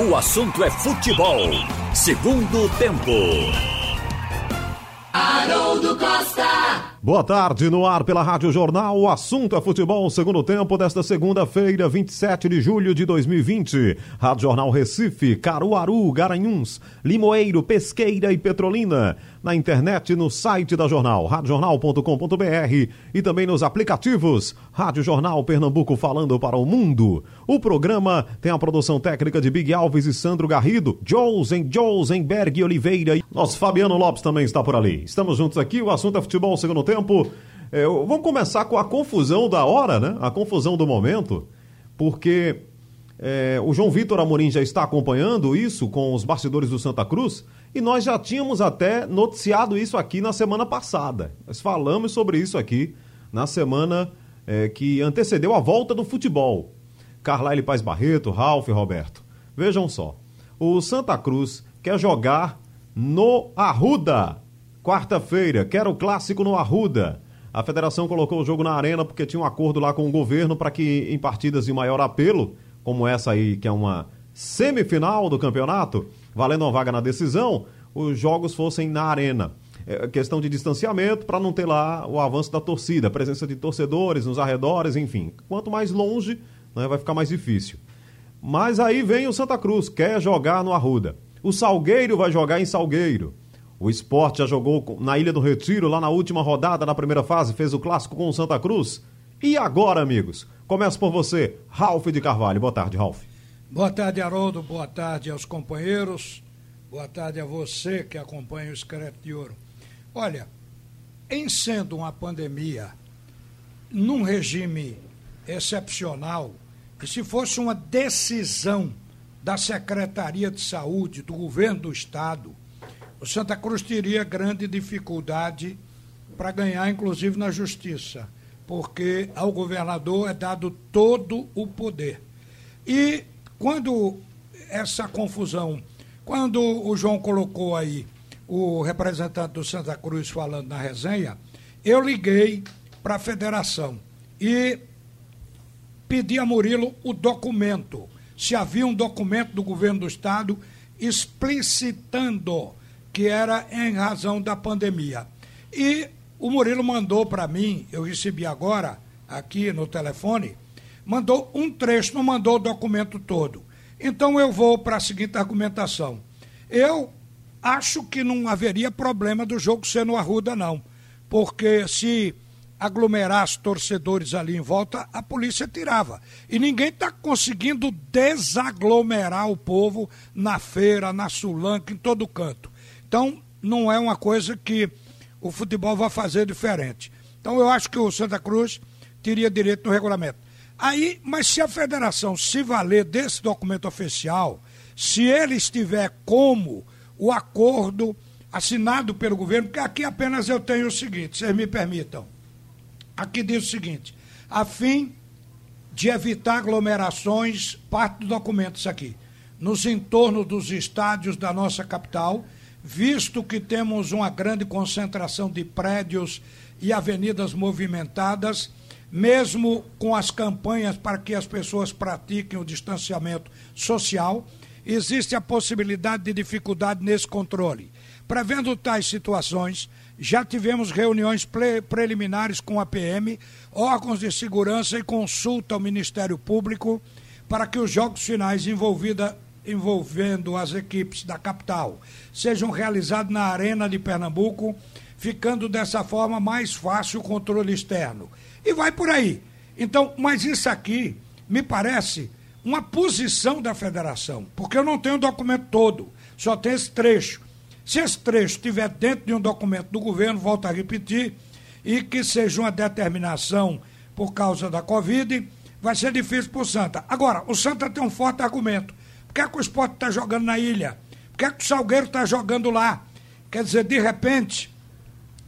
O assunto é futebol. Segundo tempo. Haroldo Costa. Boa tarde, no ar pela Rádio Jornal. O assunto é futebol, segundo tempo desta segunda-feira, 27 de julho de 2020. Rádio Jornal Recife, Caruaru, Garanhuns, Limoeiro, Pesqueira e Petrolina. Na internet, no site da Jornal, radiojornal.com.br e também nos aplicativos. Rádio Jornal Pernambuco falando para o mundo. O programa tem a produção técnica de Big Alves e Sandro Garrido, Josen, Josenberg Oliveira. Nosso Fabiano Lopes também está por ali. Estamos juntos aqui, o assunto é futebol, segundo tempo. É, vamos começar com a confusão da hora, né? A confusão do momento, porque é, o João Vitor Amorim já está acompanhando isso com os bastidores do Santa Cruz e nós já tínhamos até noticiado isso aqui na semana passada. Nós falamos sobre isso aqui na semana é, que antecedeu a volta do futebol. Carlyle Paz Barreto, Ralf e Roberto. Vejam só. O Santa Cruz quer jogar no Arruda. Quarta-feira, quer o clássico no Arruda. A federação colocou o jogo na arena porque tinha um acordo lá com o governo para que em partidas de maior apelo, como essa aí, que é uma semifinal do campeonato, valendo uma vaga na decisão, os jogos fossem na arena. É questão de distanciamento para não ter lá o avanço da torcida, a presença de torcedores nos arredores, enfim. Quanto mais longe, né, vai ficar mais difícil. Mas aí vem o Santa Cruz, quer jogar no Arruda. O Salgueiro vai jogar em Salgueiro. O esporte já jogou na Ilha do Retiro, lá na última rodada, na primeira fase, fez o clássico com o Santa Cruz. E agora, amigos? Começo por você, Ralf de Carvalho. Boa tarde, Ralf. Boa tarde, Haroldo. Boa tarde aos companheiros. Boa tarde a você que acompanha o Escrete de Ouro. Olha, em sendo uma pandemia, num regime excepcional, e se fosse uma decisão da Secretaria de Saúde, do governo do Estado, o Santa Cruz teria grande dificuldade para ganhar, inclusive na justiça, porque ao governador é dado todo o poder. E quando essa confusão, quando o João colocou aí o representante do Santa Cruz falando na resenha, eu liguei para a federação e pedi a Murilo o documento, se havia um documento do governo do estado explicitando que era em razão da pandemia. E o Murilo mandou para mim, eu recebi agora, aqui no telefone, mandou um trecho, não mandou o documento todo. Então eu vou para a seguinte argumentação. Eu acho que não haveria problema do jogo ser no Arruda, não. Porque se aglomerasse torcedores ali em volta, a polícia tirava. E ninguém está conseguindo desaglomerar o povo na feira, na Sulanca, em todo canto. Então, não é uma coisa que o futebol vai fazer diferente. Então, eu acho que o Santa Cruz teria direito no regulamento. Aí, mas se a federação se valer desse documento oficial, se ele estiver como o acordo assinado pelo governo, porque aqui apenas eu tenho o seguinte, vocês me permitam. Aqui diz o seguinte: a fim de evitar aglomerações, parte do documento isso aqui, nos entornos dos estádios da nossa capital, visto que temos uma grande concentração de prédios e avenidas movimentadas, mesmo com as campanhas para que as pessoas pratiquem o distanciamento social, existe a possibilidade de dificuldade nesse controle. Prevendo tais situações, já tivemos reuniões pre preliminares com a PM, órgãos de segurança e consulta ao Ministério Público para que os jogos finais envolvida, envolvendo as equipes da capital sejam realizados na Arena de Pernambuco, ficando dessa forma mais fácil o controle externo. E vai por aí. Então, mas isso aqui me parece uma posição da federação, porque eu não tenho o documento todo, só tem esse trecho. Se esse trecho estiver dentro de um documento do governo, volto a repetir, e que seja uma determinação por causa da Covid, vai ser difícil para o Santa. Agora, o Santa tem um forte argumento. Por que, é que o esporte está jogando na ilha? Por que, é que o Salgueiro está jogando lá? Quer dizer, de repente,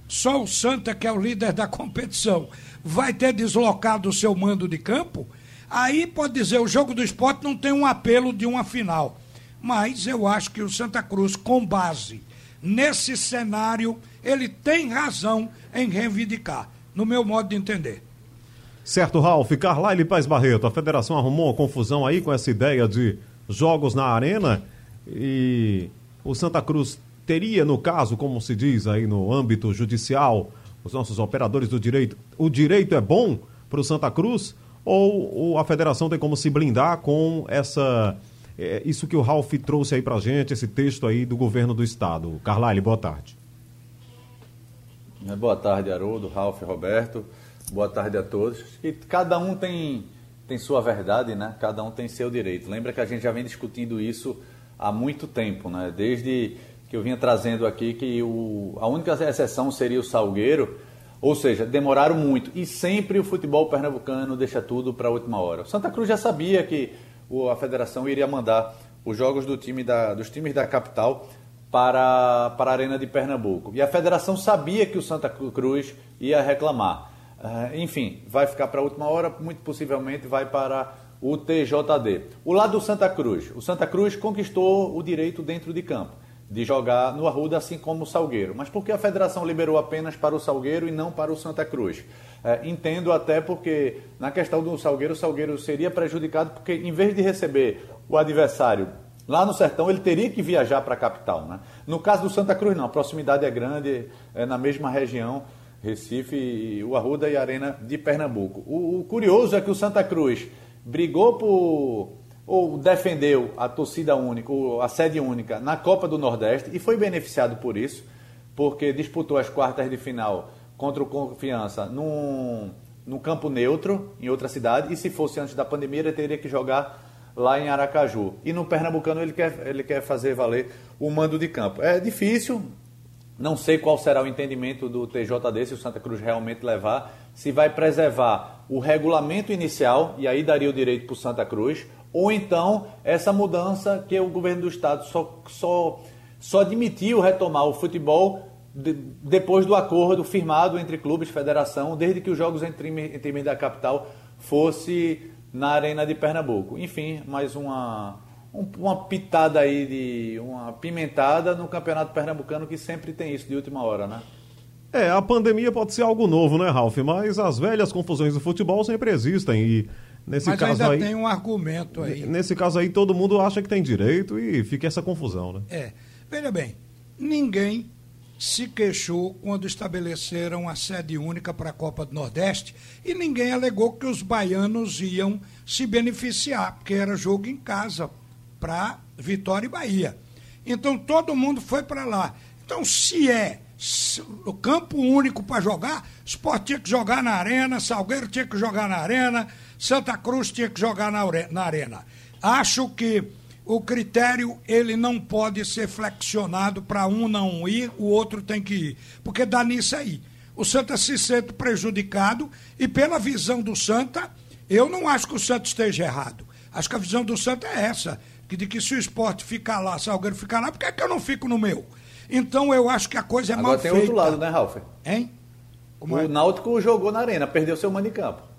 só o Santa, que é o líder da competição, vai ter deslocado o seu mando de campo? Aí pode dizer, o jogo do esporte não tem um apelo de uma final. Mas eu acho que o Santa Cruz, com base nesse cenário, ele tem razão em reivindicar, no meu modo de entender. Certo, Ralf. Carlyle Paz Barreto, a federação arrumou uma confusão aí com essa ideia de jogos na arena e o Santa Cruz teria, no caso, como se diz aí no âmbito judicial, os nossos operadores do direito, o direito é bom para o Santa Cruz ou, a federação tem como se blindar com essa é, isso que o Ralf trouxe aí para gente, esse texto aí do governo do estado? Carlyle, boa tarde. É, boa tarde, Haroldo, Ralf, Roberto. Boa tarde a todos. E cada um tem, tem sua verdade, né? Cada um tem seu direito. Lembra que a gente já vem discutindo isso há muito tempo, né? Desde que eu vinha trazendo aqui que o, a única exceção seria o Salgueiro, ou seja, demoraram muito. E sempre o futebol pernambucano deixa tudo para a última hora. O Santa Cruz já sabia que a federação iria mandar os jogos do time da, dos times da capital para, para a Arena de Pernambuco. E a federação sabia que o Santa Cruz ia reclamar. Uh, enfim, vai ficar para a última hora, muito possivelmente vai para o TJD. O lado do Santa Cruz. O Santa Cruz conquistou o direito dentro de campo de jogar no Arruda, assim como o Salgueiro. Mas por que a federação liberou apenas para o Salgueiro e não para o Santa Cruz? É, entendo até porque, na questão do Salgueiro, o Salgueiro seria prejudicado porque, em vez de receber o adversário Lá no sertão ele teria que viajar para a capital. Né? No caso do Santa Cruz, não, a proximidade é grande, é na mesma região, Recife, o Arruda e a Arena de Pernambuco. O, o curioso é que o Santa Cruz brigou por ou defendeu a torcida única, a sede única na Copa do Nordeste e foi beneficiado por isso, porque disputou as quartas de final contra o Confiança num, num campo neutro, em outra cidade, e se fosse antes da pandemia, ele teria que jogar lá em Aracaju. E no Pernambucano ele quer, ele quer fazer valer o mando de campo. É difícil, não sei qual será o entendimento do TJD, se o Santa Cruz realmente levar, se vai preservar o regulamento inicial, e aí daria o direito para o Santa Cruz, ou então essa mudança que o governo do estado só, só, só admitiu retomar o futebol de, depois do acordo firmado entre clubes e federação, desde que os jogos entre, entre da capital fosse na Arena de Pernambuco. Enfim, mais uma, uma pitada aí de uma pimentada no Campeonato Pernambucano que sempre tem isso de última hora, né? É, a pandemia pode ser algo novo, né, Ralf? Mas as velhas confusões do futebol sempre existem e nesse Mas caso ainda aí, tem um argumento aí. Nesse caso aí todo mundo acha que tem direito e fica essa confusão, né? É. Veja bem, ninguém se queixou quando estabeleceram a sede única para a Copa do Nordeste e ninguém alegou que os baianos iam se beneficiar, porque era jogo em casa para Vitória e Bahia. Então todo mundo foi para lá. Então, se é o campo único para jogar, Sport tinha que jogar na Arena, Salgueiro tinha que jogar na Arena, Santa Cruz tinha que jogar na, na Arena. Acho que o critério ele não pode ser flexionado para um não ir, o outro tem que ir, porque dá nisso aí. O Santa se sente prejudicado e pela visão do Santa, eu não acho que o Santa esteja errado. Acho que a visão do Santa é essa, que de que se o esporte ficar lá, se alguém ficar lá, por que, é que eu não fico no meu? Então eu acho que a coisa é Agora mal tem feita. outro lado, né, Ralf? Hein? Como o é? Náutico jogou na arena, perdeu seu mando de campo.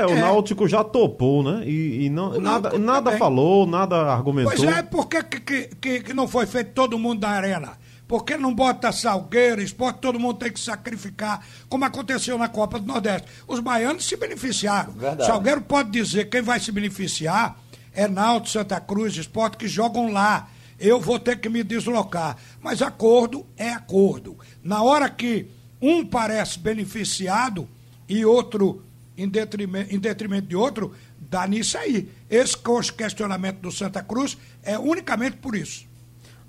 É, o é. Náutico já topou, né? E, e não, nada, nada falou, nada argumentou. Pois é, por que, que, que, que não foi feito todo mundo na arena? Por que não bota Salgueiro, esporte, todo mundo tem que sacrificar, como aconteceu na Copa do Nordeste? Os baianos se beneficiaram. Verdade. Salgueiro pode dizer quem vai se beneficiar é Náutico, Santa Cruz, esporte que jogam lá. Eu vou ter que me deslocar. Mas acordo é acordo. Na hora que um parece beneficiado e outro em detrimento, em detrimento de outro, dá nisso aí. Esse questionamento do Santa Cruz é unicamente por isso.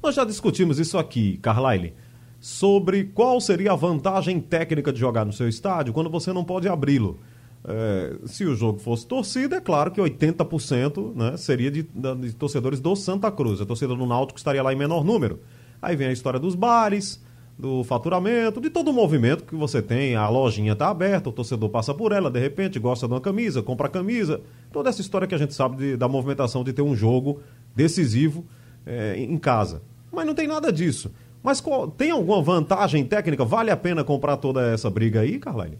Nós já discutimos isso aqui, Carlyle, sobre qual seria a vantagem técnica de jogar no seu estádio quando você não pode abri-lo. É, se o jogo fosse torcida, é claro que 80% né, seria de, de, torcedores do Santa Cruz. A torcida do Náutico estaria lá em menor número. Aí vem a história dos bares, do faturamento, de todo o movimento que você tem. A lojinha está aberta, o torcedor passa por ela, de repente gosta de uma camisa, compra a camisa. Toda essa história que a gente sabe de, da movimentação de ter um jogo decisivo é, em casa. Mas não tem nada disso. Mas qual, tem alguma vantagem técnica? Vale a pena comprar toda essa briga aí, Carline?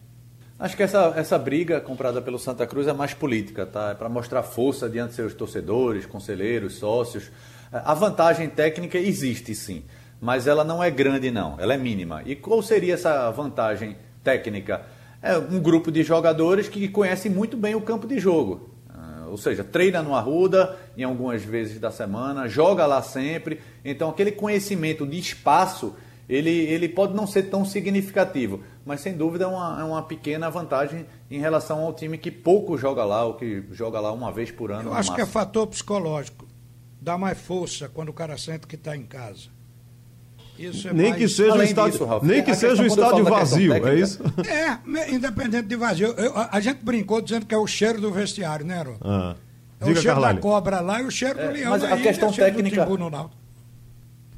Acho que essa, essa briga comprada pelo Santa Cruz é mais política, tá? É para mostrar força diante de seus torcedores, conselheiros, sócios. A vantagem técnica existe, sim mas ela não é grande não, ela é mínima. E qual seria essa vantagem técnica? É um grupo de jogadores que conhecem muito bem o campo de jogo. Ah, Ou seja, treina no Arruda em algumas vezes da semana, joga lá sempre. Então, aquele conhecimento de espaço, ele, ele pode não ser tão significativo, mas sem dúvida é uma, é uma pequena vantagem em relação ao time que pouco joga lá, ou que joga lá uma vez por ano. Eu acho máximo. que é fator psicológico. Dá mais força quando o cara sente que está em casa. É nem, que seja um estádio, disso, nem que seja um estádio vazio, é isso? É, independente de vazio. Eu, a gente brincou dizendo que é o cheiro do vestiário, né, Aaron? Ah. É o cheiro Carlalho. da cobra lá e o cheiro é, do leão mas a questão técnica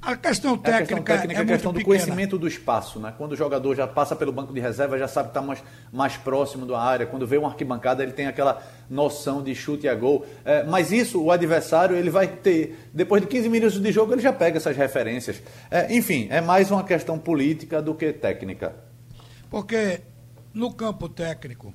a questão técnica, a questão técnica é, a questão do pequena. conhecimento do espaço, né? Quando o jogador já passa pelo banco de reserva, já sabe que está mais, mais próximo da área. Quando vê uma arquibancada, ele tem aquela noção de chute a gol. É, mas isso, o adversário, ele vai ter. Depois de 15 minutos de jogo, ele já pega essas referências. É, enfim, é mais uma questão política do que técnica. Porque no campo técnico,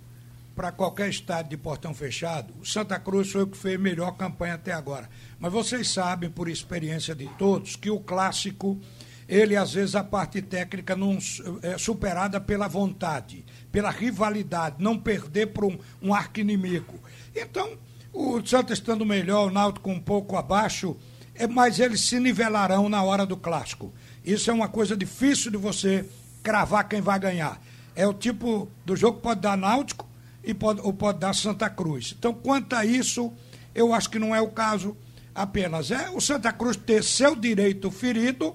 para qualquer estádio de portão fechado, o Santa Cruz foi o que fez melhor campanha até agora. Mas vocês sabem, por experiência de todos, que o clássico, ele às vezes a parte técnica não é superada pela vontade, pela rivalidade, não perder para um, um arqui-inimigo. Então, o Santa estando melhor, o Náutico um pouco abaixo, é, mas eles se nivelarão na hora do clássico. Isso é uma coisa difícil de você cravar quem vai ganhar. É o tipo do jogo que pode dar Náutico e pode, ou pode dar Santa Cruz. Então, quanto a isso, eu acho que não é o caso apenas. É o Santa Cruz ter seu direito ferido,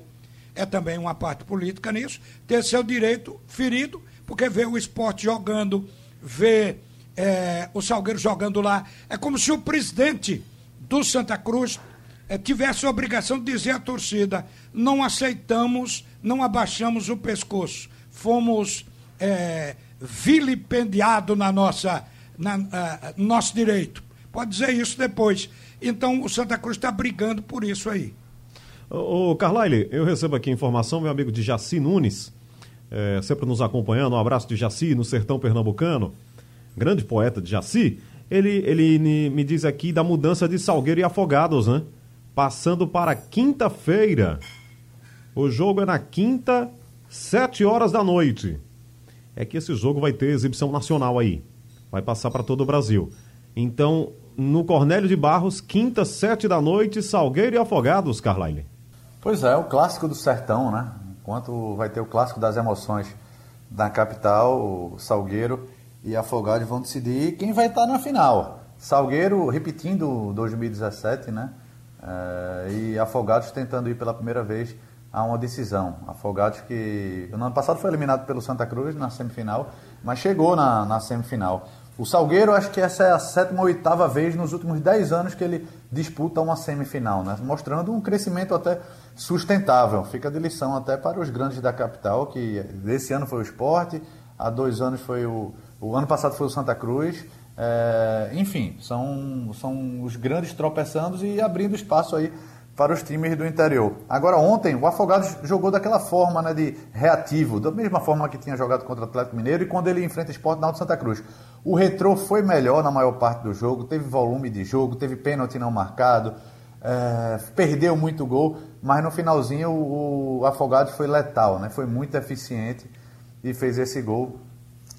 é também uma parte política nisso, ter seu direito ferido, porque vê o esporte jogando, vê é, o Salgueiro jogando lá. É como se o presidente do Santa Cruz é, tivesse a obrigação de dizer à torcida: não aceitamos, não abaixamos o pescoço. Fomos. É, vilipendiado na nossa, na, uh, nosso direito. Pode dizer isso depois. Então o Santa Cruz está brigando por isso aí. Ô, Carlyle, eu recebo aqui informação, meu amigo de Jaci Nunes, é, sempre nos acompanhando, um abraço de Jaci, no sertão pernambucano, grande poeta de Jaci, ele, ele me diz aqui da mudança de Salgueiro e Afogados, né? Passando para quinta-feira. O jogo é na quinta, sete horas da noite é que esse jogo vai ter exibição nacional aí. Vai passar para todo o Brasil. Então, no Cornélio de Barros, quinta, sete da noite, Salgueiro e Afogados, Carlyle. Pois é, o clássico do sertão, né? Enquanto vai ter o clássico das emoções na capital, Salgueiro e Afogados vão decidir quem vai estar na final. Salgueiro repetindo 2017, né? É, e Afogados tentando ir pela primeira vez a uma decisão. Afogados que no ano passado foi eliminado pelo Santa Cruz na semifinal, mas chegou na, na semifinal. O Salgueiro, acho que essa é a sétima ou oitava vez nos últimos dez anos que ele disputa uma semifinal, né? mostrando um crescimento até sustentável. Fica de lição até para os grandes da capital, que esse ano foi o esporte, há dois anos foi o. O ano passado foi o Santa Cruz. É, enfim, são, são os grandes tropeçando e abrindo espaço aí para os times do interior. Agora, ontem, o Afogados jogou daquela forma né, de reativo, da mesma forma que tinha jogado contra o Atlético Mineiro e quando ele enfrenta o Sport na Santa Cruz. O Retrô foi melhor na maior parte do jogo, teve volume de jogo, teve pênalti não marcado, é, perdeu muito gol, mas no finalzinho o, o Afogados foi letal, né, foi muito eficiente e fez esse gol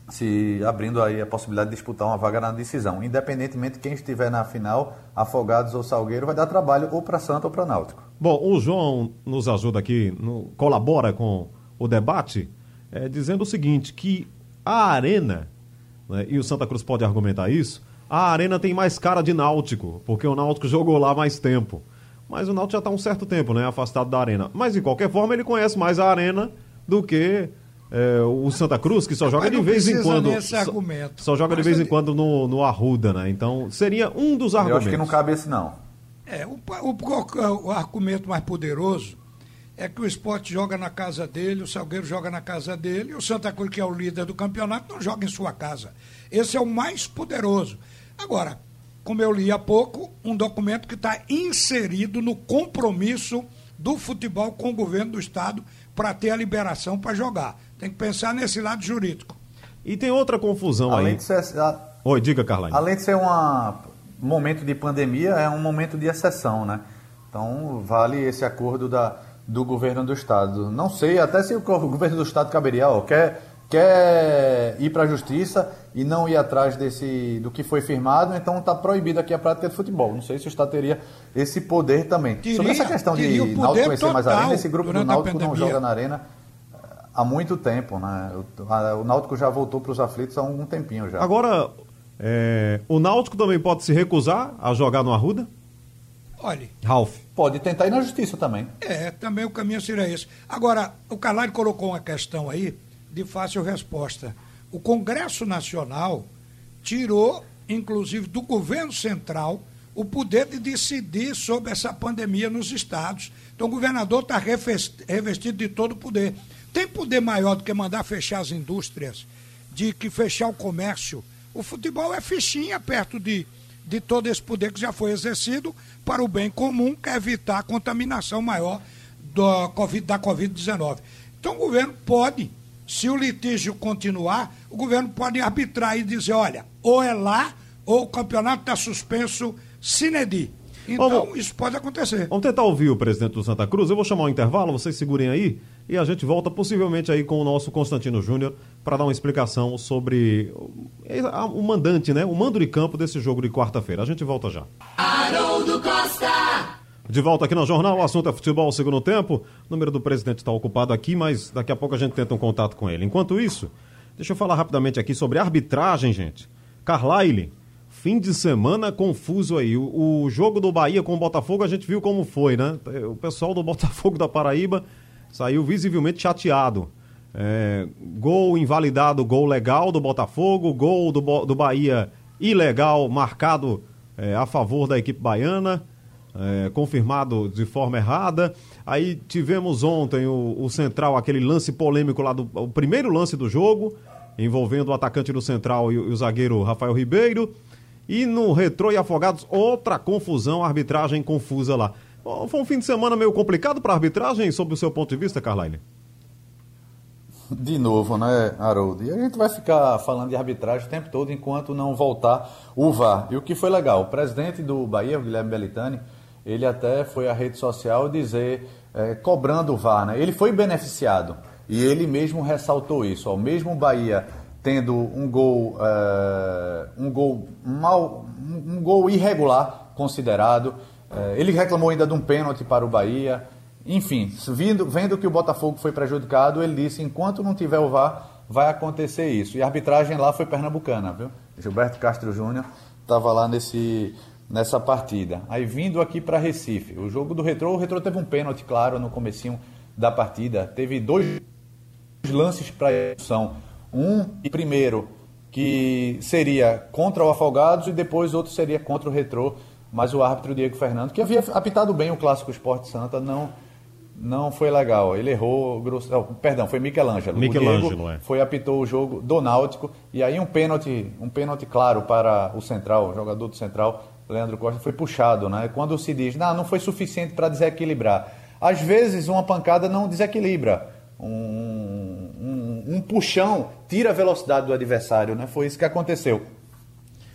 se abrindo aí a possibilidade de disputar uma vaga na decisão. Independentemente de quem estiver na final, Afogados ou Salgueiro, vai dar trabalho ou para Santa ou para Náutico. Bom, o João nos ajuda aqui, no, colabora com o debate, é, dizendo o seguinte, que a Arena, né, e o Santa Cruz pode argumentar isso, a Arena tem mais cara de Náutico, porque o Náutico jogou lá mais tempo. Mas o Náutico já está um certo tempo, né, afastado da Arena. Mas, de qualquer forma, ele conhece mais a Arena do que é, o Santa Cruz, que só joga de vez em quando. Só, só, joga de vez em quando no, no Arruda, né? Então, seria um dos argumentos. Eu acho que não cabe esse, não. É, o, o, o argumento mais poderoso é que o esporte joga na casa dele, o Salgueiro joga na casa dele, e o Santa Cruz, que é o líder do campeonato, não joga em sua casa. Esse é o mais poderoso. Agora, como eu li há pouco, um documento que está inserido no compromisso do futebol com o governo do Estado para ter a liberação para jogar. Tem que pensar nesse lado jurídico. E tem outra confusão além aí. De ser, a... Oi, diga, Carlane. Além de ser um momento de pandemia, é um momento de exceção, né? Então, vale esse acordo da, do governo do Estado. Não sei até se o governo do Estado caberia, ó, quer, quer ir para a justiça e não ir atrás desse do que foi firmado, então está proibido aqui a prática de futebol. Não sei se o Estado teria esse poder também. Teria, Sobre essa questão de Náutico conhecer mais a arena, esse grupo do Náutico não joga na arena há muito tempo, né? O, o Náutico já voltou para os aflitos há um tempinho já. Agora, é, o Náutico também pode se recusar a jogar no Arruda? Olha. Ralf. Pode tentar ir na justiça também. É, também o caminho seria esse. Agora, o Carvalho colocou uma questão aí de fácil resposta. O Congresso Nacional tirou, inclusive, do governo central o poder de decidir sobre essa pandemia nos estados. Então, o governador está revestido de todo o poder. Tem poder maior do que mandar fechar as indústrias, de que fechar o comércio. O futebol é fichinha perto de, de todo esse poder que já foi exercido para o bem comum, que é evitar a contaminação maior do COVID, da Covid-19. Então, o governo pode se o litígio continuar, o governo pode arbitrar e dizer, olha, ou é lá, ou o campeonato está suspenso sine die. Então, vamos, isso pode acontecer. Vamos tentar ouvir o presidente do Santa Cruz. Eu vou chamar um intervalo, vocês segurem aí, e a gente volta possivelmente aí com o nosso Constantino Júnior para dar uma explicação sobre o mandante, né? O mando de campo desse jogo de quarta-feira. A gente volta já. Haroldo Costa! De volta aqui no Jornal, o assunto é futebol segundo tempo. O número do presidente está ocupado aqui, mas daqui a pouco a gente tenta um contato com ele. Enquanto isso, deixa eu falar rapidamente aqui sobre arbitragem, gente. Carlyle, fim de semana confuso aí. O, o, jogo do Bahia com o Botafogo a gente viu como foi, né? O pessoal do Botafogo da Paraíba saiu visivelmente chateado. É, gol invalidado, gol legal do Botafogo, gol do, do Bahia ilegal, marcado é, a favor da equipe baiana é, confirmado de forma errada. Aí tivemos ontem o, o, Central, aquele lance polêmico lá do o primeiro lance do jogo, envolvendo o atacante do Central e, e o zagueiro Rafael Ribeiro. E no Retrô e Afogados, outra confusão, arbitragem confusa lá. Foi um fim de semana meio complicado para a arbitragem, sob o seu ponto de vista, Carline? De novo, né, Haroldo? E a gente vai ficar falando de arbitragem o tempo todo enquanto não voltar o VAR. E o que foi legal, o presidente do Bahia, o Guilherme Belitani, ele até foi à rede social dizer, é, cobrando o VAR, né? Ele foi beneficiado e ele mesmo ressaltou isso. Ó, mesmo o Bahia tendo um gol, é, um gol mal, um gol irregular considerado, ele reclamou ainda de um pênalti para o Bahia. Enfim, vindo, vendo que o Botafogo foi prejudicado, ele disse: enquanto não tiver o VAR, vai acontecer isso. E a arbitragem lá foi pernambucana, viu? Gilberto Castro Júnior estava lá nesse, nessa partida. Aí vindo aqui para Recife, o jogo do Retrô, o Retrô teve um pênalti, claro, no comecinho da partida. Teve dois lances para expulsão. Um, primeiro, que seria contra o Afogados e depois outro seria contra o Retrô. Mas o árbitro Diego Fernando, que havia apitado bem o Clássico Esporte Santa, não não foi legal. Ele errou, grosso, oh, perdão, foi Michelangelo. Michelangelo, é. Foi apitou o jogo do Náutico e aí um pênalti, um pênalti claro para o central, o jogador do central Leandro Costa, foi puxado, né? Quando se diz, não, não foi suficiente para desequilibrar. Às vezes, uma pancada não desequilibra. Um, um, um, puxão tira a velocidade do adversário, né? Foi isso que aconteceu.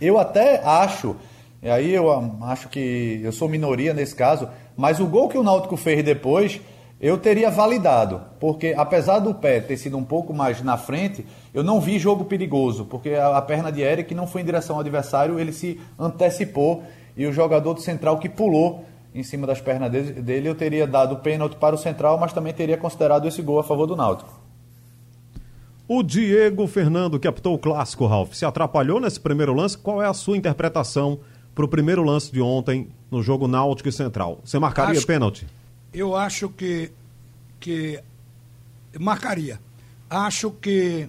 Eu até acho, e aí eu acho que eu sou minoria nesse caso, mas o gol que o Náutico fez depois, eu teria validado, porque apesar do pé ter sido um pouco mais na frente, eu não vi jogo perigoso, porque a, perna de Eric não foi em direção ao adversário, ele se antecipou e o jogador do central que pulou em cima das pernas dele, dele eu teria dado pênalti para o central, mas também teria considerado esse gol a favor do Náutico. O Diego Fernando, que apitou o clássico, Ralf, se atrapalhou nesse primeiro lance. Qual é a sua interpretação para o primeiro lance de ontem no jogo Náutico e Central? Você marcaria acho, pênalti? Eu acho que, que marcaria. Acho que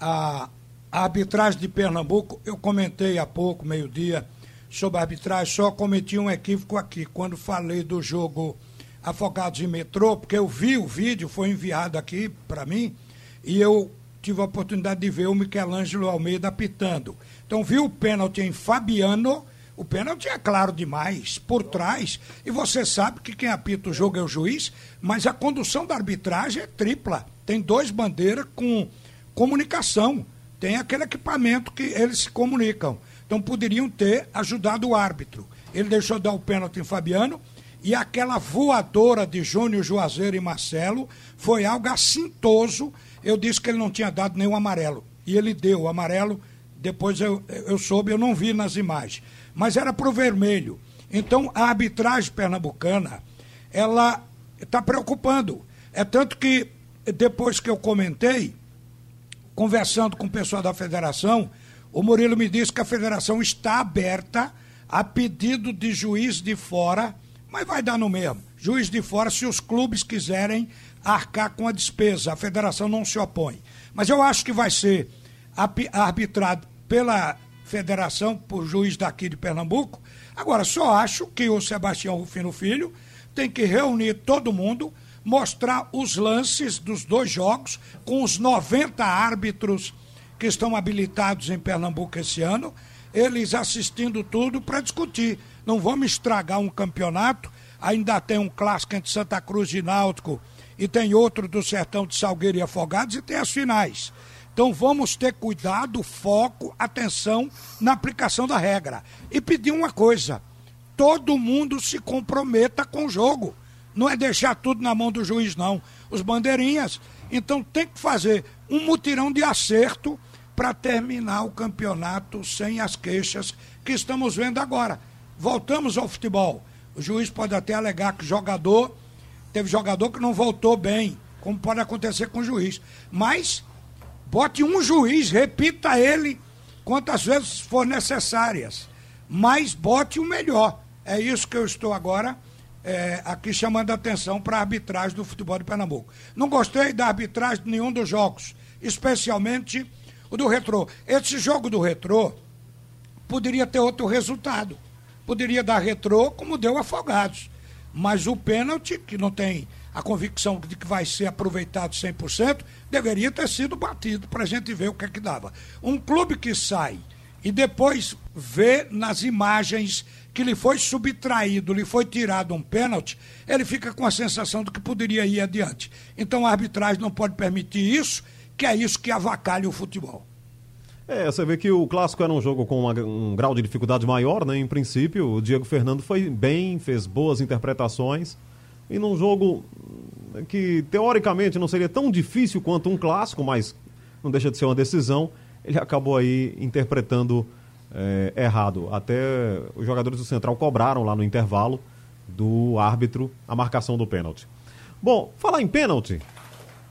a, a arbitragem de Pernambuco, eu comentei há pouco, meio-dia, sobre a arbitragem, só cometi um equívoco aqui, quando falei do jogo Afogados em Metrô, porque eu vi o vídeo, foi enviado aqui para mim, e eu tive a oportunidade de ver o Michelangelo Almeida apitando. Então, vi o pênalti em Fabiano, o pênalti é claro demais, por trás, e você sabe que quem apita o jogo é o juiz, mas a condução da arbitragem é tripla. Tem dois bandeiras com comunicação. Tem aquele equipamento que eles se comunicam. Então poderiam ter ajudado o árbitro. Ele deixou dar o pênalti em Fabiano e aquela voadora de Júnior Juazeiro e Marcelo foi algo assintoso eu disse que ele não tinha dado nenhum amarelo. E ele deu o amarelo, depois eu, eu soube, eu não vi nas imagens. Mas era para o vermelho. Então a arbitragem pernambucana, ela está preocupando. É tanto que depois que eu comentei, conversando com o pessoal da federação, o Murilo me disse que a federação está aberta a pedido de juiz de fora, mas vai dar no mesmo. Juiz de fora, se os clubes quiserem arcar com a despesa, a federação não se opõe. Mas eu acho que vai ser arbitrado pela federação, por juiz daqui de Pernambuco. Agora, só acho que o Sebastião Rufino Filho tem que reunir todo mundo, mostrar os lances dos dois jogos com os 90 árbitros que estão habilitados em Pernambuco esse ano, eles assistindo tudo para discutir. Não vamos estragar um campeonato, ainda tem um clássico entre Santa Cruz e Náutico e tem outro do Sertão de Salgueiro e Afogados e tem as finais. Então vamos ter cuidado, foco, atenção na aplicação da regra. E pedir uma coisa: todo mundo se comprometa com o jogo. Não é deixar tudo na mão do juiz, não. Os bandeirinhas. Então tem que fazer um mutirão de acerto para terminar o campeonato sem as queixas que estamos vendo agora. Voltamos ao futebol. O juiz pode até alegar que jogador teve jogador que não voltou bem, como pode acontecer com o juiz. Mas bote um juiz, repita ele quantas vezes for necessárias, mas bote o melhor. É isso que eu estou agora é, aqui chamando a atenção para a arbitragem do futebol de Pernambuco. Não gostei da arbitragem de nenhum dos jogos, especialmente o do retrô. Esse jogo do retrô poderia ter outro resultado. Poderia dar retrô como deu afogados. Mas o pênalti, que não tem a convicção de que vai ser aproveitado 100%, deveria ter sido batido para a gente ver o que é que dava. Um clube que sai e depois vê nas imagens que lhe foi subtraído, lhe foi tirado um pênalti, ele fica com a sensação de que poderia ir adiante. Então a arbitragem não pode permitir isso que é isso que avacalha o futebol. É, você vê que o clássico era um jogo com uma, um grau de dificuldade maior, né? Em princípio, o Diego Fernando foi bem, fez boas interpretações. E num jogo que teoricamente não seria tão difícil quanto um clássico, mas não deixa de ser uma decisão, ele acabou aí interpretando é, errado. Até os jogadores do Central cobraram lá no intervalo do árbitro a marcação do pênalti. Bom, falar em pênalti,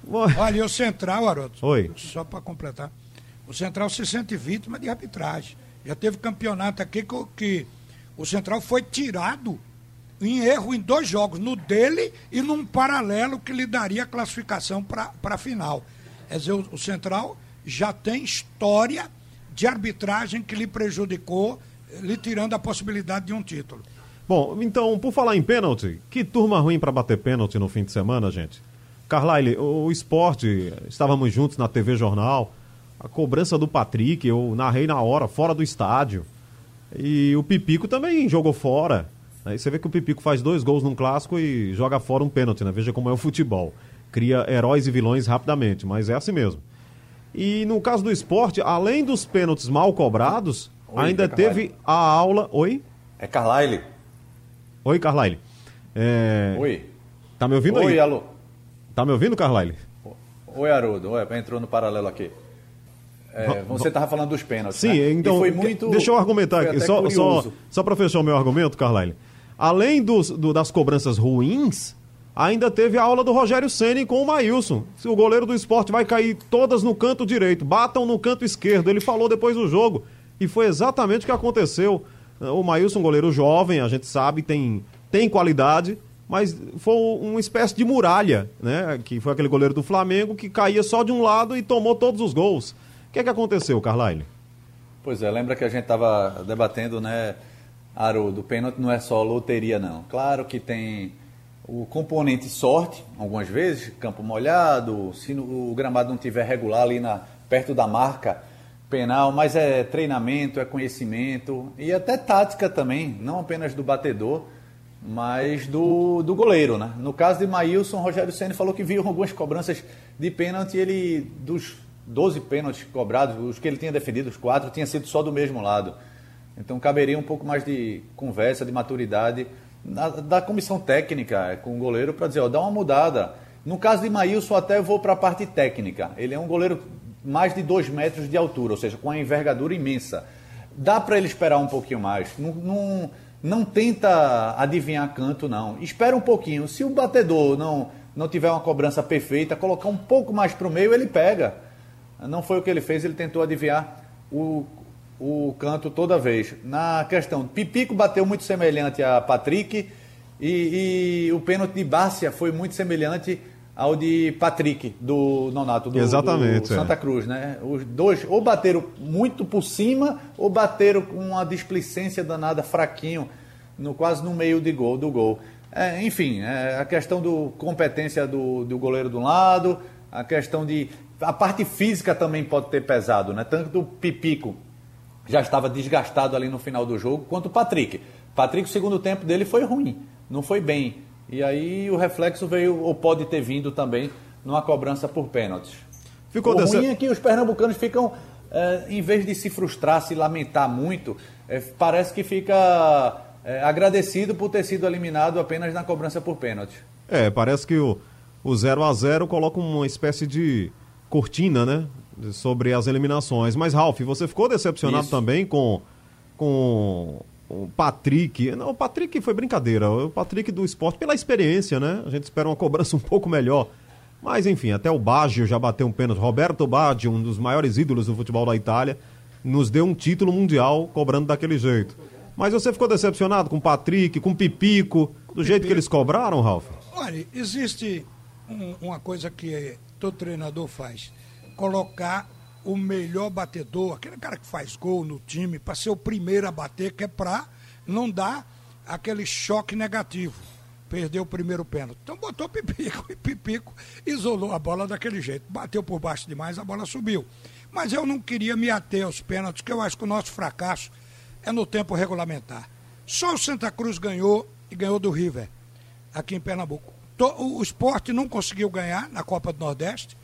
Olha, e o Central, Haroldo, Oi. só para completar, o Central se sente vítima de arbitragem. Já teve campeonato aqui que, que o Central foi tirado em erro em dois jogos, no dele e num paralelo que lhe daria a classificação para a final. Quer dizer, o, Central já tem história de arbitragem que lhe prejudicou, lhe tirando a possibilidade de um título. Bom, então, por falar em pênalti, que turma ruim para bater pênalti no fim de semana, gente. Carlyle, o esporte, estávamos juntos na TV Jornal, a cobrança do Patrick, eu narrei na hora, fora do estádio. E o Pipico também jogou fora. Aí você vê que o Pipico faz dois gols num clássico e joga fora um pênalti, né? Veja como é o futebol. Cria heróis e vilões rapidamente, mas é assim mesmo. E no caso do esporte, além dos pênaltis mal cobrados, Oi, ainda é teve a aula. Oi? É Carlyle. Oi, Carlyle. É... Oi. Tá me ouvindo Oi, aí? Oi, alô. Tá me ouvindo, Carlyle? Oi, Haroldo. Oi, entrou no paralelo aqui. É, você estava falando dos pênaltis. Sim, né? então. foi muito, deixa eu argumentar aqui, só, só, só para fechar o meu argumento, Carlyle. Além dos, do, das cobranças ruins, ainda teve a aula do Rogério Ceni com o Maílson. Se o goleiro do esporte vai cair todas no canto direito, batam no canto esquerdo. Ele falou depois do jogo. E foi exatamente o que aconteceu. O Maílson, goleiro jovem, a gente sabe, tem, tem qualidade mas foi uma espécie de muralha, né? Que foi aquele goleiro do Flamengo que caía só de um lado e tomou todos os gols. O que é que aconteceu, Carlyle? Pois é, lembra que a gente estava debatendo, né, Aro, do pênalti não é só loteria, não. Claro que tem o componente sorte, algumas vezes, campo molhado, se o gramado não tiver regular ali na, perto da marca penal, mas é treinamento, é conhecimento e até tática também, não apenas do batedor mas do, do goleiro, né? No caso de Maílson, Rogério Senna falou que viu algumas cobranças de pênalti ele, dos 12 pênaltis cobrados, os que ele tinha defendido, os quatro, tinha sido só do mesmo lado. Então caberia um pouco mais de conversa, de maturidade da, da comissão técnica com o goleiro para dizer, ó, dá uma mudada. No caso de Maílson, até vou para a parte técnica. Ele é um goleiro mais de 2 metros de altura, ou seja, com uma envergadura imensa. Dá para ele esperar um pouquinho mais. Não, não, não tenta adivinhar canto, não. Espera um pouquinho. Se o batedor não, não tiver uma cobrança perfeita, colocar um pouco mais para o meio, ele pega. Não foi o que ele fez, ele tentou adivinhar o, o canto toda vez. Na questão, Pipico bateu muito semelhante a Patrick e, e o pênalti de Bárcia foi muito semelhante ao de Patrick, do Nonato, do, Exatamente, do Santa é. Cruz, né? Os dois ou bateram muito por cima ou bateram com uma displicência danada, fraquinho, no, quase no meio de gol, do gol. É, enfim, é, a questão do competência do, do goleiro de um lado, a questão de. A parte física também pode ter pesado, né? Tanto do Pipico já estava desgastado ali no final do jogo, quanto o Patrick. Patrick, o segundo tempo dele foi ruim, não foi bem. E aí o reflexo veio, ou pode ter vindo também, numa cobrança por pênaltis. Ficou o desse- ruim é que os pernambucanos ficam, eh, em vez de se frustrar, se lamentar muito, eh, parece que fica eh, agradecido por ter sido eliminado apenas na cobrança por pênalti. É, parece que o, o 0 a 0 coloca uma espécie de cortina, né? Sobre as eliminações. Mas, Ralf, você ficou decepcionado Isso. também com, com o Patrick. Não, o Patrick foi brincadeira. O Patrick do esporte, pela experiência, né? A gente espera uma cobrança um pouco melhor. Mas, enfim, até o Baggio já bateu um pênalti. Roberto Baggio, um dos maiores ídolos do futebol da Itália, nos deu um título mundial cobrando daquele jeito. Mas você ficou decepcionado com o Patrick, com o Pipico, do jeito que eles cobraram, Ralf? Olha, existe um- uma coisa que todo treinador faz: colocar o melhor batedor, aquele cara que faz gol no time, para ser o primeiro a bater, que é para não dar aquele choque negativo. Perdeu o primeiro pênalti. Então botou Pipico e Pipico isolou a bola daquele jeito. Bateu por baixo demais, a bola subiu. Mas eu não queria me ater aos pênaltis, que eu acho que o nosso fracasso é no tempo regulamentar. Só o Santa Cruz ganhou e ganhou do River aqui em Pernambuco. O esporte não conseguiu ganhar na Copa do Nordeste.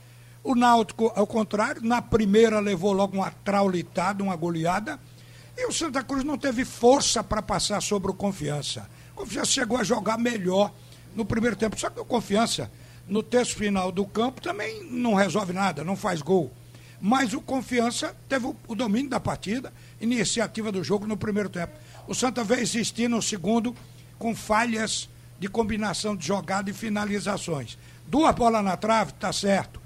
O Náutico, ao contrário, na primeira levou logo uma traulitada, uma goleada. E o Santa Cruz não teve força para passar sobre o Confiança. O Confiança chegou a jogar melhor no primeiro tempo. Só que o Confiança, no terço final do campo, também não resolve nada, não faz gol. Mas o Confiança teve o, domínio da partida, iniciativa do jogo no primeiro tempo. O Santa veio existir no segundo com falhas de combinação de jogada e finalizações. Duas bolas na trave, tá certo.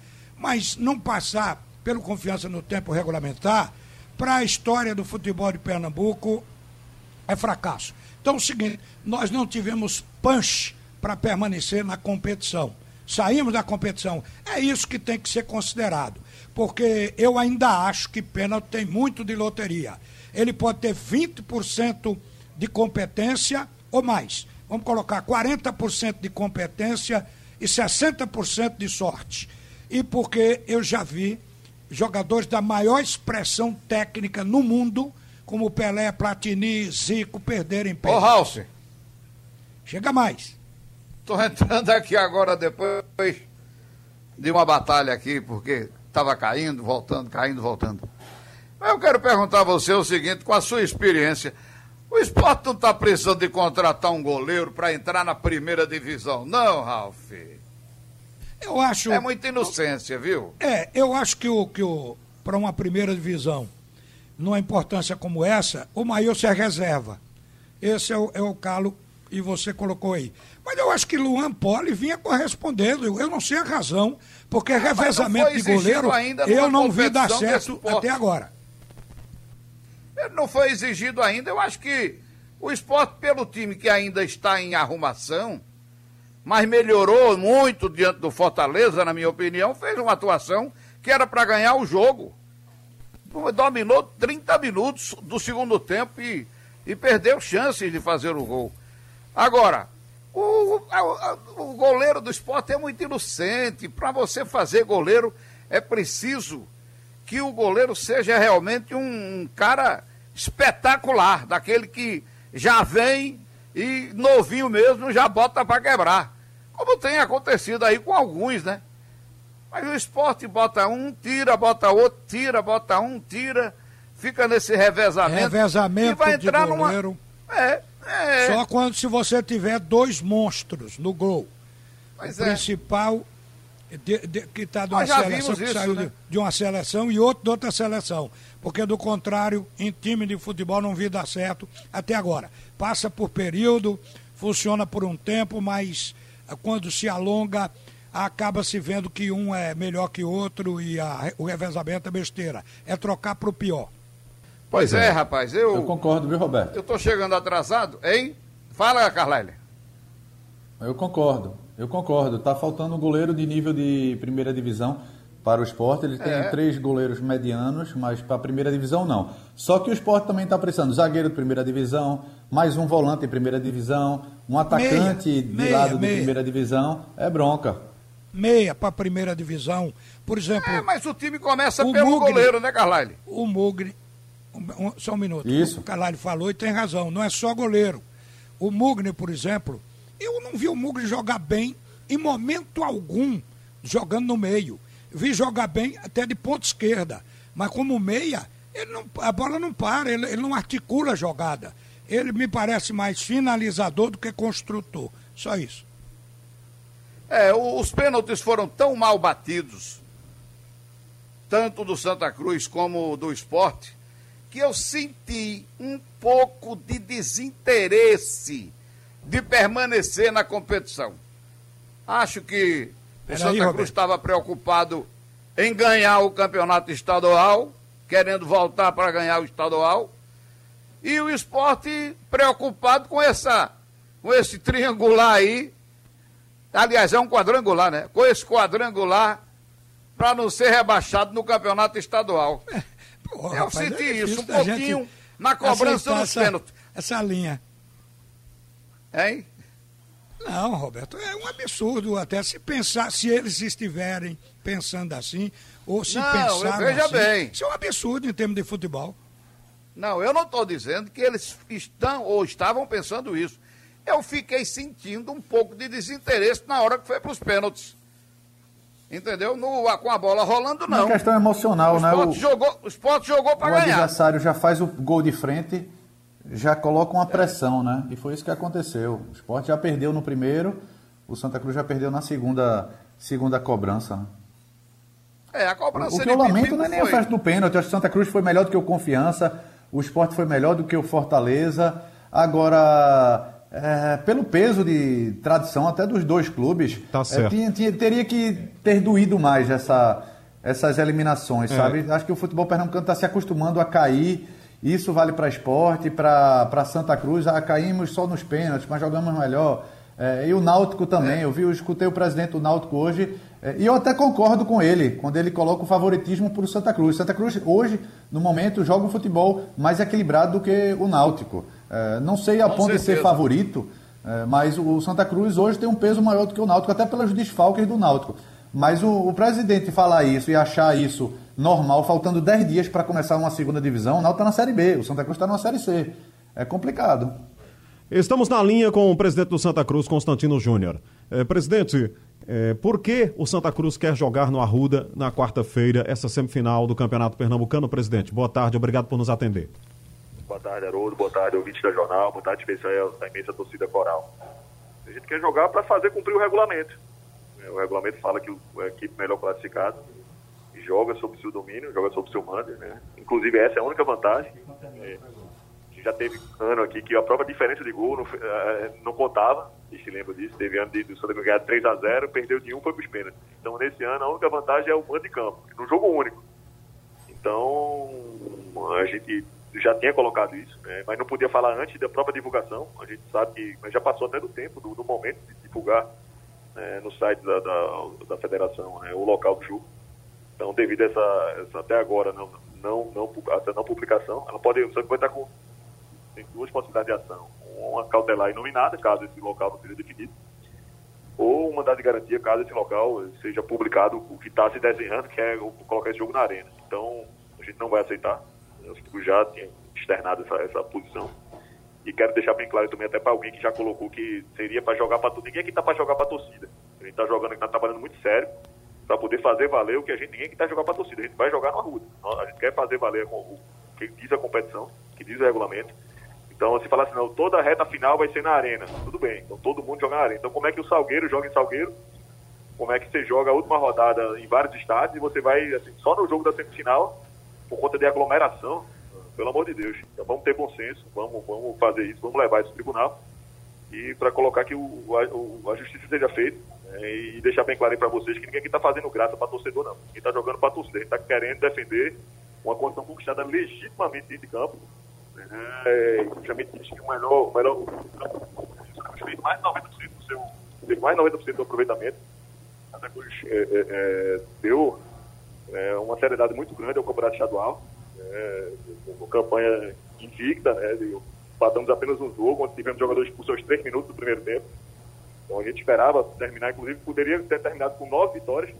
Mas não passar pelo confiança no tempo regulamentar, para a história do futebol de Pernambuco, é fracasso. Então é o seguinte, nós não tivemos punch para permanecer na competição. Saímos da competição. É isso que tem que ser considerado. Porque eu ainda acho que pênalti tem muito de loteria. Ele pode ter 20% de competência ou mais. Vamos colocar 40% de competência e 60% de sorte. E porque eu já vi jogadores da maior expressão técnica no mundo, como Pelé, Platini, Zico, perderem Ô, pênalti. Ralf, Chega mais. tô entrando aqui agora depois de uma batalha aqui, porque estava caindo, voltando, caindo, voltando. Mas eu quero perguntar a você o seguinte, com a sua experiência, o esporte não está precisando de contratar um goleiro para entrar na primeira divisão, não, Ralf? Eu acho. É muita inocência, viu? É, eu acho que o, que o para uma primeira divisão, numa importância como essa, o Maílson é reserva. Esse é o, é o calo e você colocou aí. Mas eu acho que Luan Poli vinha correspondendo. Eu, eu não sei a razão, porque não revezamento de goleiro ainda eu não vi dar certo até agora. Ele não foi exigido ainda. Eu acho que o esporte, pelo time que ainda está em arrumação, mas melhorou muito diante do Fortaleza, na minha opinião, fez uma atuação que era para ganhar o jogo. Dominou 30 minutos do segundo tempo e, e perdeu chances de fazer o gol. Agora, o, a- o goleiro do esporte é muito inocente. Para você fazer goleiro, é preciso que o goleiro seja realmente um cara espetacular, daquele que já vem e novinho mesmo já bota para quebrar. Como tem acontecido aí com alguns, né? Mas o esporte bota um, tira, bota outro, tira, bota um, tira, fica nesse revezamento. Revezamento e vai de entrar numa. goleiro. É, é. Só quando se você tiver dois monstros no gol. Mas o é. principal de, de, que está de uma seleção que isso, saiu né? de, de, uma seleção e outro de outra seleção. Porque do contrário, em time de futebol não vi dar certo até agora. Passa por período, funciona por um tempo, mas eh, quando se alonga, acaba se vendo que um é melhor que outro e a, o revezamento é besteira. É trocar para o pior. Pois é, é, rapaz, eu. Eu concordo, viu, Roberto? Eu tô chegando atrasado, hein? Fala, Carlyle. Eu concordo. Eu concordo. Está faltando um goleiro de nível de primeira divisão para o esporte. Ele tem é. três goleiros medianos, mas para a primeira divisão não. Só que o esporte também está precisando zagueiro de primeira divisão, mais um volante em primeira divisão, um atacante meia, de meia, lado meia. de primeira divisão. É bronca. Meia para a primeira divisão. Por exemplo. É, mas o time começa o pelo Mugre, goleiro, né, Carlyle? O Mugre. Um, só um minuto. Isso. O Carlyle falou e tem razão. Não é só goleiro. O Mugni, por exemplo, eu não vi o Mugni jogar bem em momento algum jogando no meio. Vi jogar bem até de ponta esquerda. Mas como meia, ele não, a bola não para, ele, ele não articula a jogada. Ele me parece mais finalizador do que construtor. Só isso. É, os pênaltis foram tão mal batidos, tanto do Santa Cruz como do esporte, que eu senti um pouco de desinteresse de permanecer na competição. Acho que o Santa aí, Cruz estava preocupado em ganhar o campeonato estadual, querendo voltar para ganhar o estadual, e o esporte preocupado com essa com esse triangular aí. Aliás, é um quadrangular, né? Com esse quadrangular para não ser rebaixado no campeonato estadual. Porra, eu rapaz, senti é isso um pouquinho na cobrança dos pênaltis. Essa linha. Hein? Não, Roberto, é um absurdo até se pensar, se eles estiverem pensando assim, ou se não, pensar. Veja assim, bem. Isso é um absurdo em termos de futebol. Não, eu não estou dizendo que eles estão ou estavam pensando isso. Eu fiquei sentindo um pouco de desinteresse na hora que foi para os pênaltis. Entendeu? No, com a bola rolando, não. É uma questão emocional, o né? O, jogou, o Sport jogou para ganhar. O adversário já faz o gol de frente, já coloca uma pressão, né? E foi isso que aconteceu. O Sport já perdeu no primeiro, o Santa Cruz já perdeu na segunda, segunda cobrança. Né? É, a cobrança O que eu lamento não é nem a festa do pênalti. Eu acho que o Santa Cruz foi melhor do que o Confiança, o Sport foi melhor do que o Fortaleza. Agora, é, pelo peso de tradição até dos dois clubes, tá é, tinha, tinha, teria que ter doído mais essa, essas eliminações, é. sabe? Acho que o futebol pernambucano está se acostumando a cair. Isso vale para esporte, para Santa Cruz. Ah, caímos só nos pênaltis, mas jogamos melhor. É, e o Náutico também. É. Eu vi, eu escutei o presidente do Náutico hoje é, e eu até concordo com ele quando ele coloca o favoritismo para o Santa Cruz. Santa Cruz hoje, no momento, joga um futebol mais equilibrado do que o Náutico. É, não sei a Com ponto certeza. de ser favorito, é, mas o Santa Cruz hoje tem um peso maior do que o Náutico, até pelos desfalques do Náutico. Mas o, o presidente falar isso e achar isso normal, faltando 10 dias para começar uma segunda divisão, o Náutico está na Série B, o Santa Cruz está na Série C. É complicado. Estamos na linha com o presidente do Santa Cruz, Constantino Júnior. É, presidente, é, por que o Santa Cruz quer jogar no Arruda na quarta-feira, essa semifinal do Campeonato Pernambucano, presidente? Boa tarde, obrigado por nos atender. Boa tarde, Haroldo. Boa tarde, ouvinte da Jornal. Boa tarde, especial da imensa torcida coral. A gente quer jogar para fazer cumprir o regulamento. O regulamento fala que a equipe melhor classificada joga sob seu domínio, joga sob seu mando. Né? Inclusive, essa é a única vantagem. É, já teve ano aqui que a própria diferença de gol não, é, não contava, se lembra disso. Teve ano de, do Santa Cruz ganhar 3 a 0 perdeu de 1 foi para os pênaltis. Então, nesse ano, a única vantagem é o mando de campo, no jogo único. Então, a gente já tinha colocado isso, né? mas não podia falar antes da própria divulgação. A gente sabe que já passou até do tempo, do, do momento de divulgar né, no site da, da, da federação né, o local do jogo. Então, devido a essa, essa até agora não, não, não, essa não publicação, ela pode, você vai estar com tem duas possibilidades de ação. Uma cautelar inominada, caso esse local não seja definido, ou um mandado de garantia, caso esse local seja publicado o que está se desenhando, que é colocar esse jogo na arena. Então, a gente não vai aceitar eu já tinha externado essa, essa posição. E quero deixar bem claro também, até para alguém que já colocou que seria para jogar para Ninguém aqui está para jogar para torcida. A gente está jogando, está trabalhando muito sério para poder fazer valer o que a gente. Ninguém que está jogando para torcida. A gente vai jogar na rua. A gente quer fazer valer o que diz a competição, que diz o regulamento. Então, se falar assim, não, toda a reta final vai ser na arena. Tudo bem, então todo mundo joga na arena. Então, como é que o Salgueiro joga em Salgueiro como é que você joga a última rodada em vários estádios e você vai, assim, só no jogo da semifinal, por conta de aglomeração, pelo amor de Deus. Então vamos ter bom senso, vamos, vamos fazer isso, vamos levar isso ao tribunal e para colocar que o, a, a, justiça seja feita né, e deixar bem claro para vocês que ninguém aqui está fazendo graça para torcedor, não. Ninguém está jogando para torcedor, está querendo defender uma condição conquistada legitimamente dentro de campo. Né, é, justamente que o melhor, o melhor fez mais de 90% do seu, mais de 90% do aproveitamento. É, é, é, deu é, uma seriedade muito grande ao campeonato estadual, é, uma campanha invicta, né, de, empatamos apenas um jogo, onde tivemos jogadores expulsos aos três minutos do primeiro tempo. Então a gente esperava terminar, inclusive poderia ter terminado com nove vitórias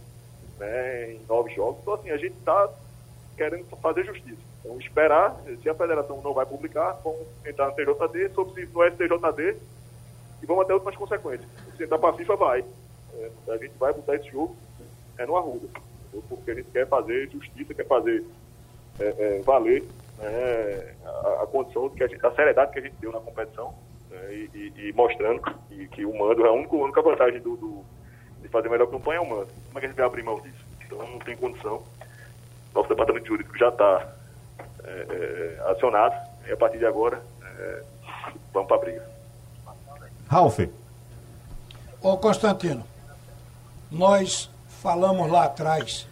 né, em nove jogos. Então assim, a gente está querendo fazer justiça. Então esperar, se a federação não vai publicar, vamos entrar no TJD, sobre se no STJD e vamos até outras consequências. Se entrar para a FIFA, vai. É, a gente vai botar esse jogo é, no Arruda. Porque a gente quer fazer justiça, quer fazer é, é, valer né, a, a, condição que a, gente, a seriedade que a gente deu na competição né, e, e, e, mostrando que, que, o mando é a única, a única vantagem do, do, de fazer melhor campanha é o mando. Como é que a gente vai abrir mão disso? Então não tem condição. Nosso departamento jurídico já está é, é, acionado e a partir de agora é, vamos para a briga. Ralf. Ô Constantino, nós falamos lá atrás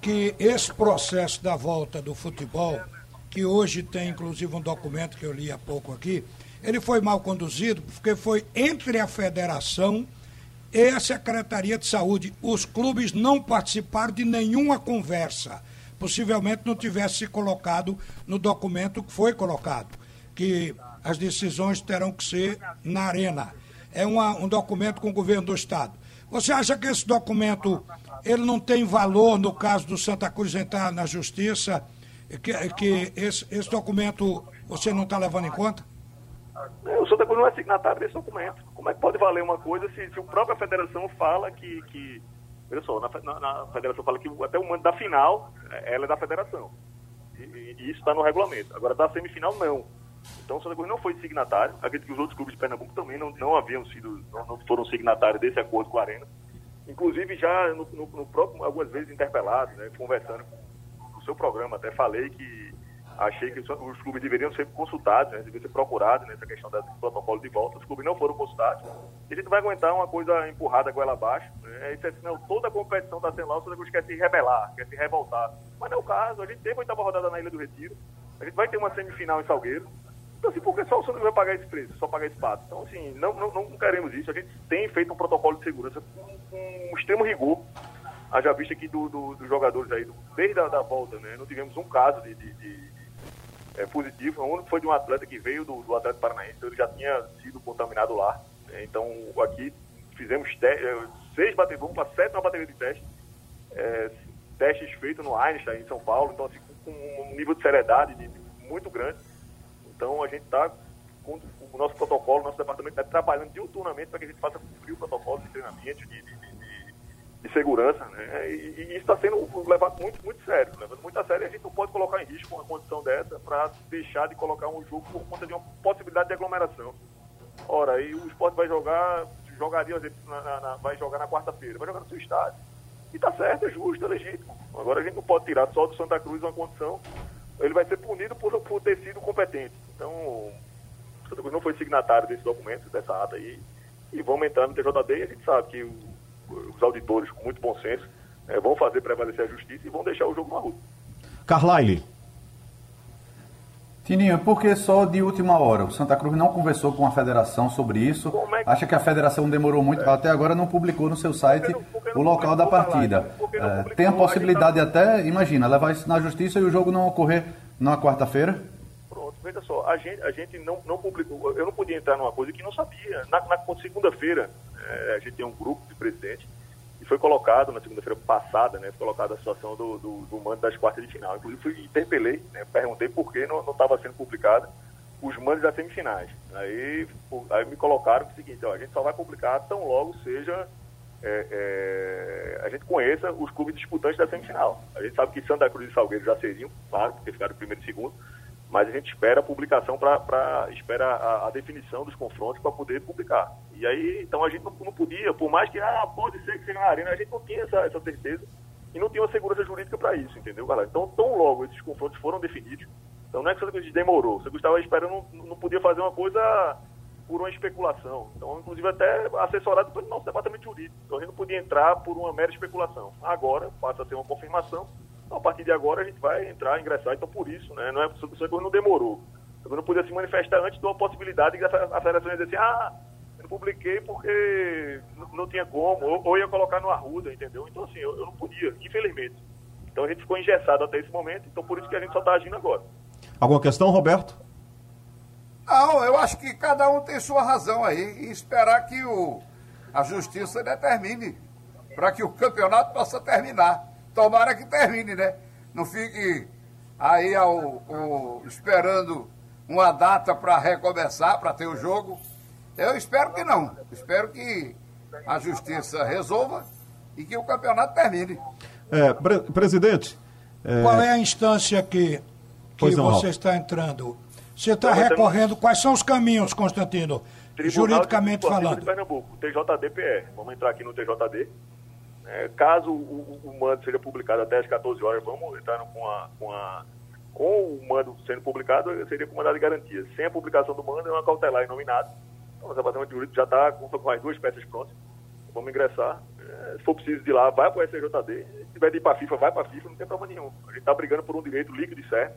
que esse processo da volta do futebol, que hoje tem inclusive um documento que eu li há pouco aqui, ele foi mal conduzido porque foi entre a federação e a Secretaria de Saúde. Os clubes não participaram de nenhuma conversa. Possivelmente não tivesse se colocado no documento que foi colocado, que as decisões terão que ser na arena. É uma, um documento com o governo do Estado. Você acha que esse documento ele não tem valor no caso do Santa Cruz entrar na justiça? Que, que esse, esse documento você não está levando em conta? O Santa Cruz não é signatário desse documento. Como é que pode valer uma coisa se, se a própria federação fala que. que olha só, na, na, federação fala que até o mando da final, é, ela é da federação. E, e, e isso está no regulamento. Agora, da semifinal, não. Então o Santa Cruz não foi signatário. Acredito que os outros clubes de Pernambuco também não, não haviam sido, não, não foram signatários desse acordo com a Arena. Inclusive já no, no, no próprio, algumas vezes interpelado, né, conversando com o seu programa, até falei que achei que os clubes deveriam ser consultados, né, deveriam ser procurados nessa questão do protocolo de volta. Os clubes não foram consultados. E a gente vai aguentar uma coisa empurrada com ela abaixo. Né, toda a competição está sendo lá, o quer se rebelar, quer se revoltar. Mas não é o caso. A gente teve a oitava rodada na Ilha do Retiro. A gente vai ter uma semifinal em Salgueiro. Então, assim, por que só o Santos vai pagar esse preço, só pagar esse pato? Então, assim, não, não, não queremos isso. A gente tem feito um protocolo de segurança com, com extremo rigor. Haja vista aqui dos do, do jogadores aí, do, desde a da volta, né? Não tivemos um caso de, de, de, é, positivo. O único foi de um atleta que veio do, do Atlético Paranaense, então ele já tinha sido contaminado lá. Né? Então, aqui fizemos é, seis baterias, vamos para sétima bateria de teste. É, testes feitos no Einstein, em São Paulo. Então, assim, com, com um nível de seriedade de, muito grande então a gente está com o nosso protocolo, nosso departamento está trabalhando diuturnamente para que a gente faça cumprir o protocolo de treinamento, de, de, de, de segurança, né? E, e isso está sendo levado muito, muito sério, levando muito a sério. A gente não pode colocar em risco uma condição dessa para deixar de colocar um jogo por conta de uma possibilidade de aglomeração. Ora, aí o esporte vai jogar, jogaria, na, na, na, vai jogar na quarta-feira, vai jogar no seu estádio. E está certo, é justo, é legítimo. Agora a gente não pode tirar só do Santa Cruz uma condição ele vai ser punido por, por ter sido competente. Então, o Santa Cruz não foi signatário desse documento, dessa ata aí, e vamos entrar no TJD e a gente sabe que o, os auditores, com muito bom senso, é, vão fazer prevalecer a justiça e vão deixar o jogo na rua. Carlyle. Tininho, por que só de última hora? O Santa Cruz não conversou com a federação sobre isso. É que... Acha que a federação demorou muito, é. até agora não publicou no seu site não, o local da partida. É, tem a possibilidade tá... até, imagina, levar isso na justiça e o jogo não ocorrer na quarta-feira? Veja só, a gente, a gente não, não publicou, eu não podia entrar numa coisa que não sabia. Na, na segunda-feira, é, a gente tem um grupo de presidente foi colocado na segunda-feira passada, né, foi colocada a situação do, do, do mando das quartas de final. Inclusive, fui, interpelei, né, perguntei por que não estava sendo publicado os mandos das semifinais. Aí, aí me colocaram o seguinte, ó, a gente só vai publicar tão logo seja é, é, a gente conheça os clubes disputantes da semifinal. A gente sabe que Santa Cruz e Salgueiro já seriam, claro, porque ficaram primeiro e segundo, mas a gente espera a publicação para espera a, a, definição dos confrontos para poder publicar. E aí, então a gente não, não, podia, por mais que ah, pode ser que seja na arena, a gente não tinha essa, essa certeza e não tinha uma segurança jurídica para isso, entendeu, galera? Então, tão logo esses confrontos foram definidos, então não é que o Santa demorou, o Santa estava esperando, não, não podia fazer uma coisa por uma especulação. Então, inclusive, até assessorado pelo nosso departamento jurídico. Então, a gente não podia entrar por uma mera especulação. Agora, passa a ter uma confirmação então, a partir de agora a gente vai entrar, ingressar. Então, por isso, né, não é, o Santa não demorou. Eu não podia se manifestar antes de uma possibilidade que a federação ia dizer assim, ah, eu não publiquei porque não tinha como, ou, ou ia colocar no Arruda, entendeu? Então, assim, eu, eu, não podia, infelizmente. Então, a gente ficou engessado até esse momento, então por isso que a gente só está agindo agora. Alguma questão, Roberto? Não, eu acho que cada um tem sua razão aí e esperar que o, a justiça determine para que o campeonato possa terminar. Tomara que termine, né? Não fique aí ao, ao esperando uma data para recomeçar, para ter o jogo. Eu espero que não. Espero que a justiça resolva e que o campeonato termine. É, pre presidente. É... Qual é a instância que, que não, você está entrando? Você está recorrendo. Quais são os caminhos, Constantino? Tribunal juridicamente falando. De Pernambuco, TJDPE. Vamos entrar aqui no TJD é, caso o, o, mando seja publicado até as 14 horas, vamos entrar com, a, com, a, com o mando sendo publicado, seria com mandado de garantia. Sem a publicação do mando, é uma cautelar inominado. Então, o departamento jurídico já está com, as duas peças prontas. Vamos ingressar. É, se for preciso de lá, vai para o STJD. Se tiver de ir para a FIFA, vai para a FIFA, não tem problema nenhum. A gente está brigando por um direito líquido e certo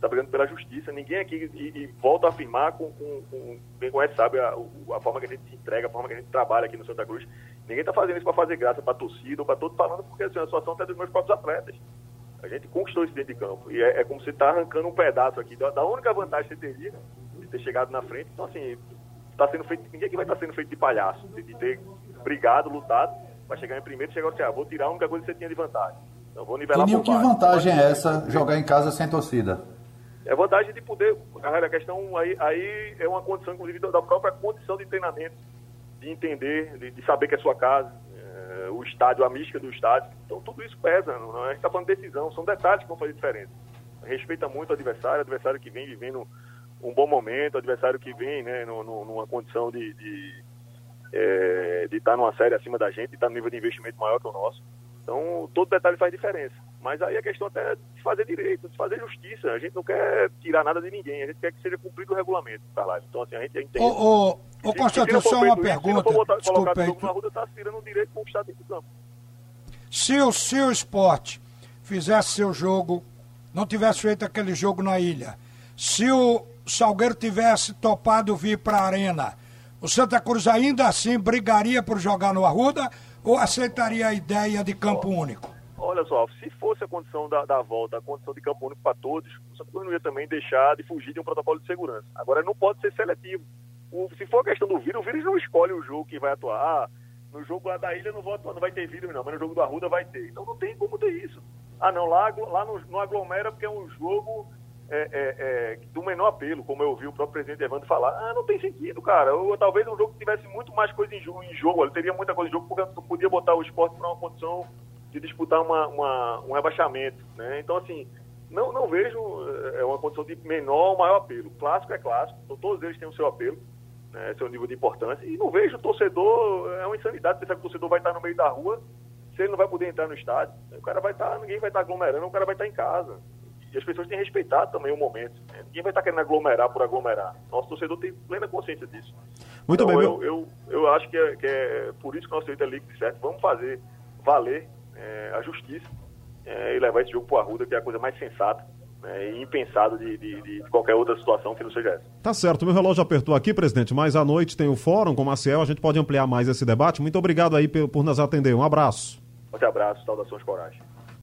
está brigando pela justiça. Ninguém aqui, e, e volta a afirmar, com, com, com quem conhece sabe a, a, forma que a gente se entrega, a forma que a gente trabalha aqui no Santa Cruz. Ninguém está fazendo isso para fazer graça para a torcida ou para todo falando, porque assim, a situação até dos meus próprios atletas. A gente conquistou isso dentro de campo. E é, é como se está arrancando um pedaço aqui da, da, única vantagem que você teria de ter chegado na frente. Então, assim, está sendo feito. Ninguém aqui vai estar tá sendo feito de palhaço, de, de ter brigado, lutado, para chegar em primeiro e chegar assim, ah, vou tirar a única coisa que você tinha de vantagem. Então, vou nivelar Toninho, que vantagem é essa jogar em casa sem torcida? É vantagem de poder, a questão aí, aí é uma condição, inclusive, da própria condição de treinamento, de entender, de, de saber que é sua casa, é, o estádio, a mística do estádio. Então, tudo isso pesa, não, é? a gente está falando de decisão, são detalhes que vão fazer diferença. Respeita muito o adversário, adversário que vem vivendo um bom momento, adversário que vem né, no, no, numa condição de, de, é, de estar tá numa série acima da gente, de estar tá num nível de investimento maior que o nosso. Então, todo detalhe faz diferença. Mas aí a questão até é de fazer direito, de fazer justiça. A gente não quer tirar nada de ninguém, a gente quer que seja cumprido o regulamento da live. Então, assim, a gente entende. Ô, ô, ô Constantino, só uma pergunta. Se não colocar na rua, está tirando o direito conquistado dentro do campo. Se o seu esporte fizesse seu jogo, não tivesse feito aquele jogo na ilha, se o Salgueiro tivesse topado vir para a arena, o Santa Cruz ainda assim brigaria por jogar no Arruda ou aceitaria a ideia de campo único? Olha só, se fosse a condição da, da volta, a condição de campo único para todos, o Santa Cruz não ia também deixar de fugir de um protocolo de segurança. Agora, não pode ser seletivo. O, se for a questão do vírus, o vírus não escolhe o jogo que vai atuar. Ah, no jogo lá da ilha não, vou atuar, não vai ter vírus, não, mas no jogo do Arruda vai ter. Então não tem como ter isso. Ah, não, lá, lá no, no aglomera porque é um jogo é, é, é, do menor apelo, como eu ouvi o próprio presidente Evandro falar. Ah, não tem sentido, cara. Ou, talvez um jogo que tivesse muito mais coisa em jogo, em jogo ele teria muita coisa em jogo, porque eu podia botar o esporte para uma condição de disputar uma, uma, um rebaixamento. Né? Então, assim, não, não vejo é uma condição de menor ou maior apelo. Clássico é clássico, então todos eles têm o seu apelo, né, seu nível de importância. E não vejo o torcedor, é uma insanidade pensar que o torcedor vai estar no meio da rua se ele não vai poder entrar no estádio. O cara vai estar, ninguém vai estar aglomerando, o cara vai estar em casa. E as pessoas têm respeitado também o momento. Né? Ninguém vai estar querendo aglomerar por aglomerar. Nosso torcedor tem plena consciência disso. Muito então, bem, eu, eu, eu, acho que é, que é por isso que o nosso direito é líquido certo. Vamos fazer valer é, a justiça é, e levar esse jogo para o Arruda, que é a coisa mais sensata né, e impensado de, de, de, qualquer outra situação que não seja essa. Tá certo, meu relógio apertou aqui, presidente, mas à noite tem o fórum com o Maciel, a gente pode ampliar mais esse debate. Muito obrigado aí por, por nos atender. Um abraço. Um abraço, saudações coragem.